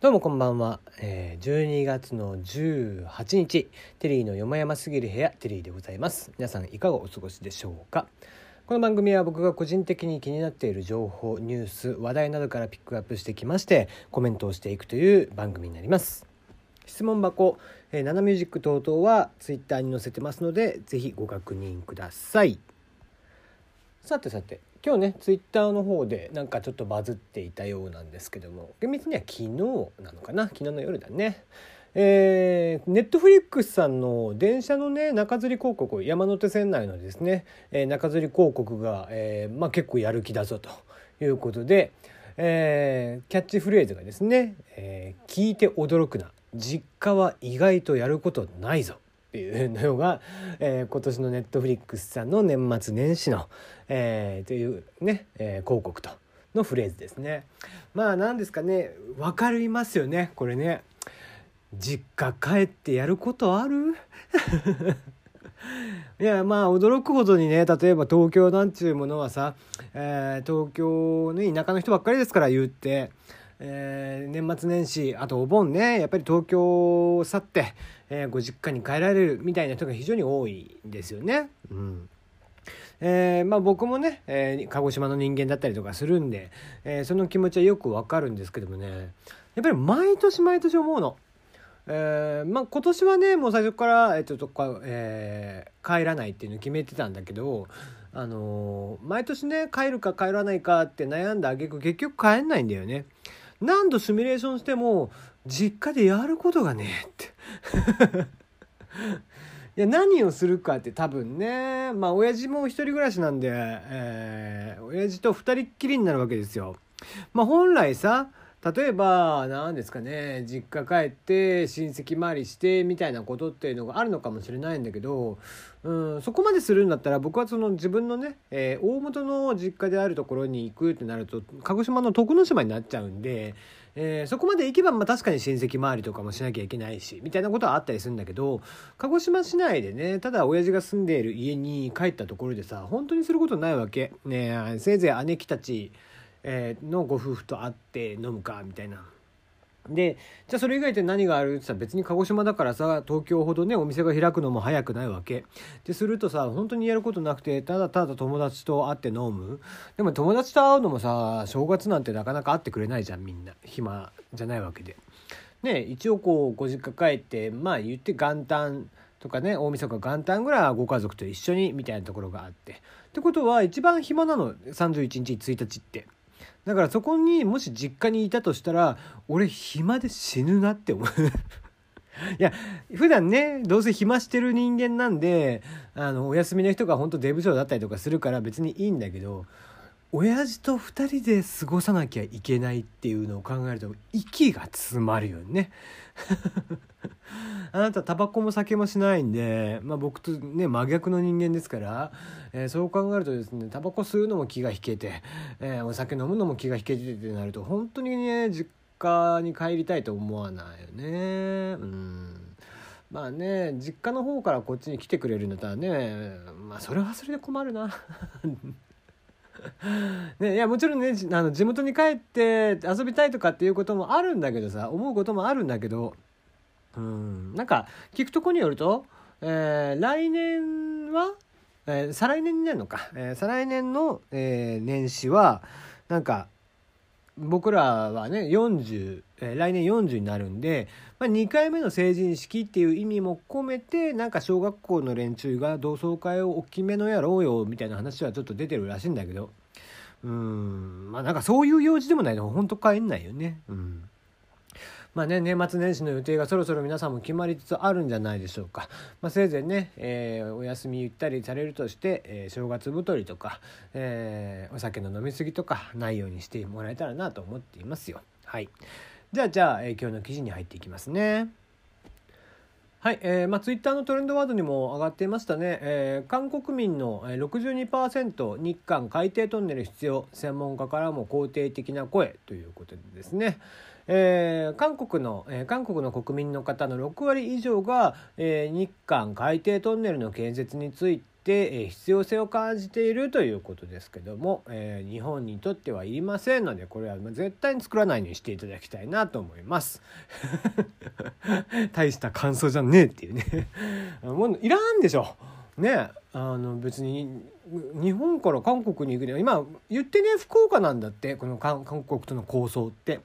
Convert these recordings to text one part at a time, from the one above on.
どうもこんばんは、えー、12月の18日テリーのよもやますぎる部屋テリーでございます。皆さんいかがお過ごしでしょうか。この番組は僕が個人的に気になっている情報ニュース話題などからピックアップしてきましてコメントをしていくという番組になります。質問箱、えー、ナナミュージック等々はツイッターに載せてますのでぜひご確認ください。さてさて今日ねツイッターの方でなんかちょっとバズっていたようなんですけども厳密には昨日なのかな？昨日の夜だね。えー、ネットフリックスさんの電車のね中吊り広告山手線内のですね、えー、中吊り広告が、えーまあ、結構やる気だぞということで、えー、キャッチフレーズがですね、えー「聞いて驚くな。実家は意外とやることないぞ」っていうのが、えー、今年のネットフリックスさんの年末年始の、えー、というね、えー、広告とのフレーズですね。まあ何ですかね分かりますよねこれね。実家帰ってやることある？いやまあ驚くほどにね例えば東京なんていうものはさ、えー、東京ね田舎の人ばっかりですから言って。えー、年末年始あとお盆ねやっぱり東京を去って、えー、ご実家に帰られるみたいな人が非常に多いんですよね。うんえー、まあ、僕もね、えー、鹿児島の人間だったりとかするんで、えー、その気持ちはよくわかるんですけどもねやっぱり毎年毎年思うの。えまあ、今年はねもう最初から、えー、と、え、帰らないっていうのを決めてたんだけど、あの、毎年ね帰るか帰らないかって悩んだ挙句結局帰んないんだよね。何度シミュレーションしても実家でやることがねえって いや何をするかって多分ねまあ親父も一人暮らしなんで、えー、親父と2人っきりになるわけですよ。まあ本来さ例えば何ですかね実家帰って親戚回りしてみたいなことっていうのがあるのかもしれないんだけど、うん、そこまでするんだったら僕はその自分のね、えー、大元の実家であるところに行くってなると鹿児島の徳之島になっちゃうんで、えー、そこまで行けばまあ確かに親戚回りとかもしなきゃいけないしみたいなことはあったりするんだけど鹿児島市内でねただ親父が住んでいる家に帰ったところでさ本当にすることないわけ。ね、せいぜい姉貴たちえ、のご夫婦と会って飲むかみたいな。でじゃあそれ以外って何があるって言ったら別に鹿児島だからさ東京ほどねお店が開くのも早くないわけでするとさ本当にやることなくてただただ友達と会って飲むでも友達と会うのもさ正月なんてなかなか会ってくれないじゃんみんな暇じゃないわけで。ね一応こうご実家帰ってまあ言って元旦とかね大晦日元旦ぐらいはご家族と一緒にみたいなところがあってってことは一番暇なの31日1日って。だからそこにもし実家にいたとしたら俺暇で死ぬなって思う。いや普段ねどうせ暇してる人間なんであのお休みの人が本当出不精だったりとかするから別にいいんだけど親父と2人で過ごさなきゃいけないっていうのを考えると息が詰まるよね。あなたタバコも酒もしないんで、まあ、僕とね真逆の人間ですから、えー、そう考えるとですねタバコ吸うのも気が引けて、えー、お酒飲むのも気が引けてってなると本当にね実家に帰りたいと思わないよね。うん。まあね実家の方からこっちに来てくれるんだったらねまあそれはそれで困るな。ね、いやもちろんねあの地元に帰って遊びたいとかっていうこともあるんだけどさ思うこともあるんだけどうんなんか聞くとこによると、えー、来年は、えー、再来年になるのか、えー、再来年の、え、年始はなんか僕らはね40、えー、来年40になるんで、まあ、2回目の成人式っていう意味も込めてなんか小学校の連中が同窓会を大きめのやろうよみたいな話はちょっと出てるらしいんだけど。うん。まあなんかそういう用事でもないと本当帰んないよね。うん。まあね、年末年始の予定がそろそろ皆さんも決まりつつあるんじゃないでしょうか。まあ、せいぜいね、えー、お休みゆったりされるとして、えー、正月太りとか、えー、お酒の飲み過ぎとかないようにしてもらえたらなと思っていますよ。はい。じゃあ、じゃあ、え、今日の記事に入っていきますね。はい、えー、まあ、ツイッターのトレンドワードにも上がっていましたね、えー、韓国民の62%日韓海底トンネル必要専門家からも肯定的な声ということでですね、えー、韓国の、えー、韓国の国民の方の6割以上が、えー、日韓海底トンネルの建設についてて、え必要性を感じているということですけども、えー、日本にとってはいりませんのでこれは絶対に作らないようにしていただきたいなと思います。大した感想じゃねえっていうね。もういらんでしょ。ねあの別に日本から韓国に行くには今言ってね福岡なんだってこの韓国との構想って。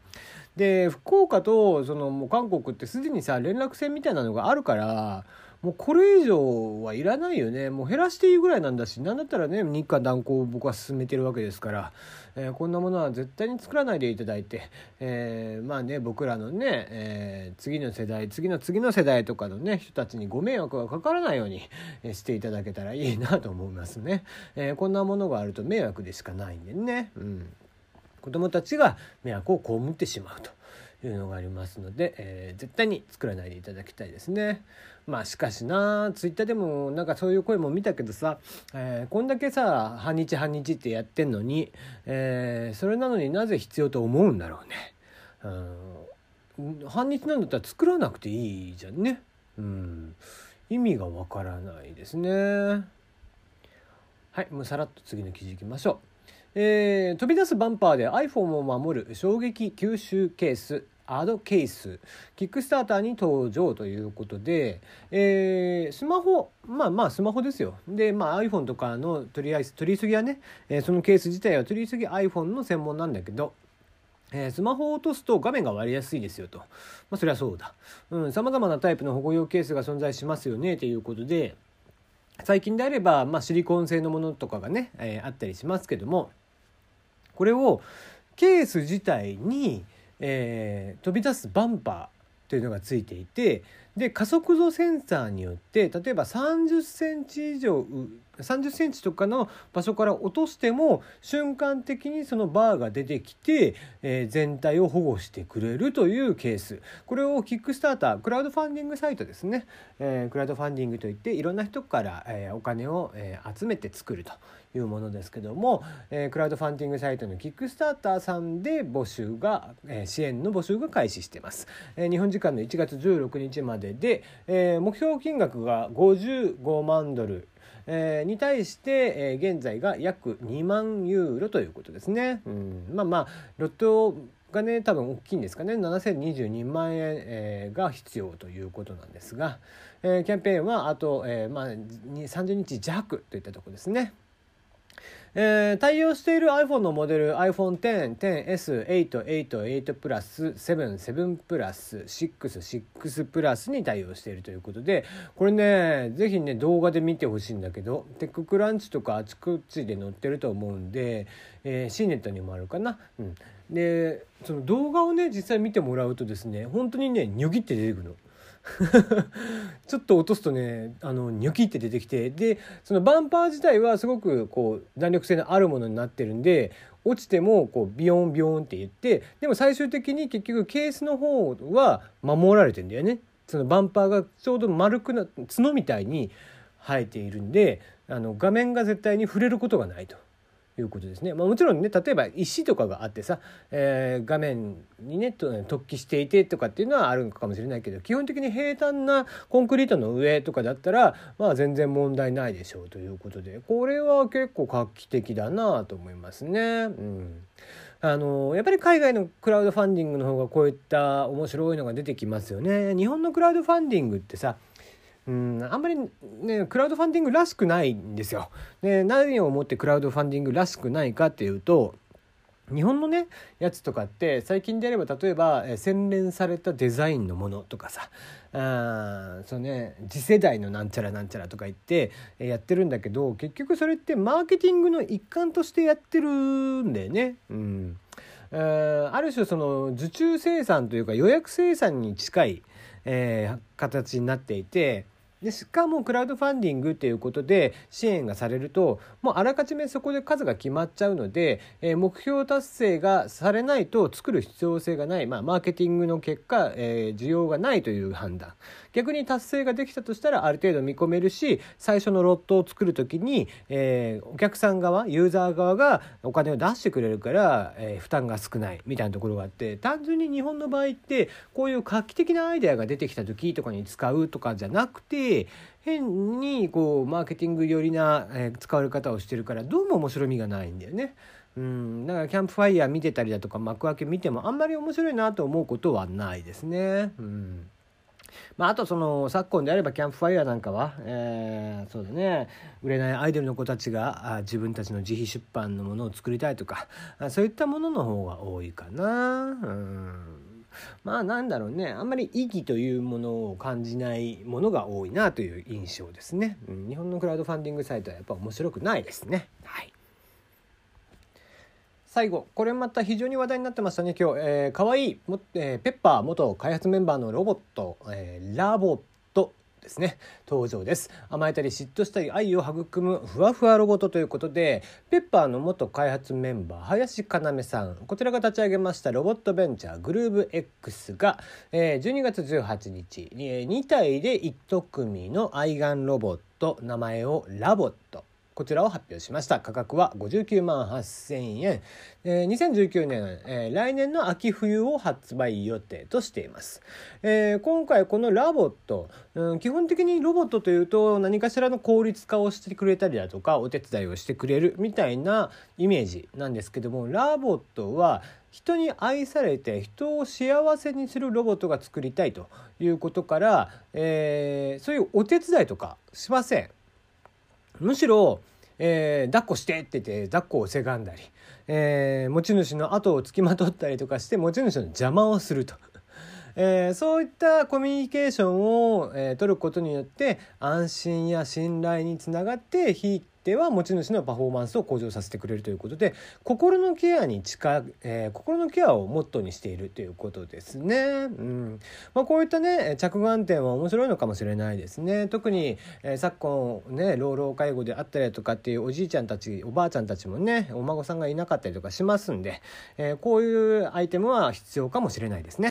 で福岡とそのもう韓国ってすでにさ連絡船みたいなのがあるからもうこれ以上はいらないよね。もう減らしていいぐらいなんだし。何だったらね日韓断交を僕は進めてるわけですから、えー、こんなものは絶対に作らないでいただいて、えー、まあね僕らのね、えー、次の世代次の次の世代とかのね人たちにご迷惑がかからないようにしていただけたらいいなと思いますね、え、こんなものがあると迷惑でしかないんでね、うん、子供たちが迷惑を被ってしまうと。いうのがありますので、えー、絶対に作らないでいただきたいですね。まあしかしなツイッターでもなんかそういう声も見たけどさ、えー、こんだけさ半日半日ってやってんのに、えー、それなのになぜ必要と思うんだろうね。うん、半日なんだったら作らなくていいじゃんね。うん、意味がわからないですね。はい、もうさらっと次の記事いきましょう。えー、飛び出すバンパーで iPhone を守る衝撃吸収ケースアドケースキックスターターに登場ということで、えー、スマホまあまあスマホですよで、まあ、iPhone とかの取りあえず取り急ぎはね、えー、そのケース自体は取り急ぎ iPhone の専門なんだけどえー、スマホを落とすと画面が割れやすいですよと。まあ、そりゃそうだ。うん、様々なタイプの保護用ケースが存在しますよね、ということで、最近であれば、まあ、シリコン製のものとかがね、えー、あったりしますけども、これをケース自体に、えー、飛び出すバンパーというのがついていてで加速度センサーによって例えば30センチ以上30センチとかの場所から落としても瞬間的にそのバーが出てきて、えー、全体を保護してくれるというケース。これをキックスタータークラウドファンディングサイトですね、えー、クラウドファンディングといっていろんな人から、えー、お金を、えー、集めて作るというものですけども、えー、クラウドファンディングサイトのキックスターターさんで募集が、えー、支援の募集が開始してます、えー、日本時間の1月16日までで、えー、目標金額が55万ドルえー、に対して、えー、現在が約2万ユーロということですね。うん、まあまあロットがね多分大きいんですかね7022万円、えー、が必要ということなんですが、えー、キャンペーンはあと、えーまあ、30日弱といったところですね。えー、対応している iPhone のモデル iPhone X、10S、8、8、8プラス、7、7プラス、6、6プラスに対応しているということで、これね、ぜひね、動画で見てほしいんだけど、テッククランチとかあちこちで載ってると思うんで、えー、C ネットにもあるかな。うん。で、その動画をね、実際見てもらうとですね、本当にね、ニョギって出てくるの。ちょっと落とすとねあのニョキって出てきてでそのバンパー自体はすごくこう弾力性のあるものになってるんで落ちてもこうビヨンビヨンって言ってでも最終的に結局ケースの方は守られてんだよね。そのバンパーがちょうど丸くな角みたいに生えているんであの画面が絶対に触れることがないと。いうことですね。まあ、もちろんね例えば石とかがあってさ、えー、画面にね突起していてとかっていうのはあるのかもしれないけど基本的に平坦なコンクリートの上とかだったらまあ全然問題ないでしょうということでこれは結構画期的だなと思いますね。うんあのやっぱり海外のクラウドファンディングの方がこういった面白いのが出てきますよね。日本のクラウドファンディングってさうんあんまりねクラウドファンディングらしくないんですよ。で何をもってクラウドファンディングらしくないかっていうと日本のねやつとかって最近であれば例えばえ洗練されたデザインのものとかさあそうね次世代のなんちゃらなんちゃらとか言ってえやってるんだけど結局それってマーケティングの一環としてやってるんだよね。うんある種その受注生産というか予約生産に近い、えー、形になっていてでしかもクラウドファンディングっていうことで支援がされるともうあらかじめそこで数が決まっちゃうので、え、目標達成がされないと作る必要性がない、まあ、マーケティングの結果、えー、需要がないという判断。逆に達成ができたとしたらある程度見込めるし最初のロットを作る時に、えー、お客さん側ユーザー側がお金を出してくれるから、えー、負担が少ない。みたいなところがあって単純に日本の場合ってこういう画期的なアイデアが出てきた時とかに使うとかじゃなくてし変にこうマーケティング寄りな、えー、使われ方をしてるからどうも面白みがないんだよね。うん、だからキャンプファイヤー見てたりだとか幕開け見てもあんまり面白いなと思うことはないですね。うんまあ、あとその昨今であればキャンプファイヤーなんかは、えー、そうだね売れないアイドルの子たちがあ自分たちの自費出版のものを作りたいとかあそういったものの方が多いかな。うんまあなんだろうね。あんまり意義というものを感じないものが多いなという印象ですね、うん、日本のクラウドファンディングサイトはやっぱ面白くないですね。はい。最後これまた非常に話題になってましたね今日、えー、かわいいも、えー、ペッパー元開発メンバーのロボット、えー、ラボですね。登場です。甘えたり嫉妬したり愛を育むふわふわロボットということでペッパーの元開発メンバー林要さん。こちらが立ち上げましたロボットベンチャーグルーブ X が、え、12月18日、え、2体で1組の愛玩ロボット名前を LOVOT。こちらを発表しました。価格は59万8000円、えー、2019年、えー、来年の秋冬を発売予定としています、えー、今回この LOVOT、うん、基本的にロボットというと何かしらの効率化をしてくれたりだとかお手伝いをしてくれるみたいなイメージなんですけども LOVOT は人に愛されて人を幸せにするロボットが作りたいということから、えー、そういうお手伝いとかしません。むしろ、えー、抱っこしてって言って抱っこをせがんだり、えー、持ち主の後をつきまとったりとかして持ち主の邪魔をすると。えー、そういったコミュニケーションを、えー、取ることによって安心や信頼につながって非ては持ち主のパフォーマンスを向上させてくれるということで心のケアに近、えー、心のケアをモットーにしているということですね。うんまあ、こういったね着眼点は面白いのかもしれないですね。特に、えー、昨今ね老老介護であったりとかっていうおじいちゃんたちおばあちゃんたちもねお孫さんがいなかったりとかしますんで、えー、こういうアイテムは必要かもしれないですね。